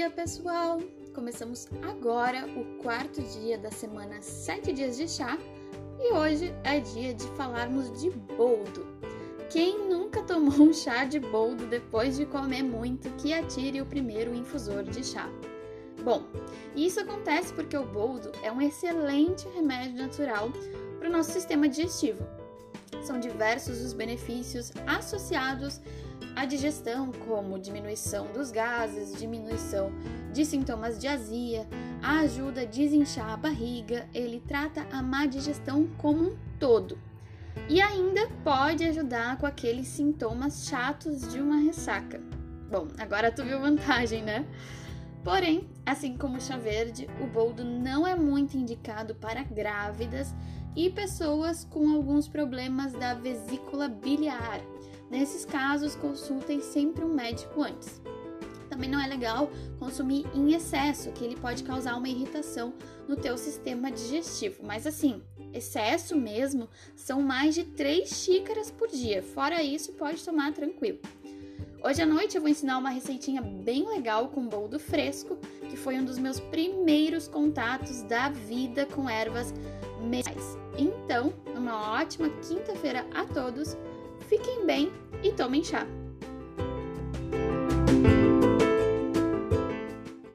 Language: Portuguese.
dia, pessoal! Começamos agora o quarto dia da semana 7 dias de chá e hoje é dia de falarmos de boldo. Quem nunca tomou um chá de boldo depois de comer muito que atire o primeiro infusor de chá? Bom, isso acontece porque o boldo é um excelente remédio natural para o nosso sistema digestivo. São diversos os benefícios associados a digestão, como diminuição dos gases, diminuição de sintomas de azia, ajuda a desinchar a barriga, ele trata a má digestão como um todo. E ainda pode ajudar com aqueles sintomas chatos de uma ressaca. Bom, agora tu viu vantagem, né? Porém, assim como chá verde, o boldo não é muito indicado para grávidas e pessoas com alguns problemas da vesícula biliar, Nesses casos, consultem sempre um médico antes. Também não é legal consumir em excesso, que ele pode causar uma irritação no teu sistema digestivo. Mas assim, excesso mesmo são mais de 3 xícaras por dia. Fora isso, pode tomar tranquilo. Hoje à noite eu vou ensinar uma receitinha bem legal com boldo fresco, que foi um dos meus primeiros contatos da vida com ervas medicinais. Então, uma ótima quinta-feira a todos. Fiquem bem e tomem chá!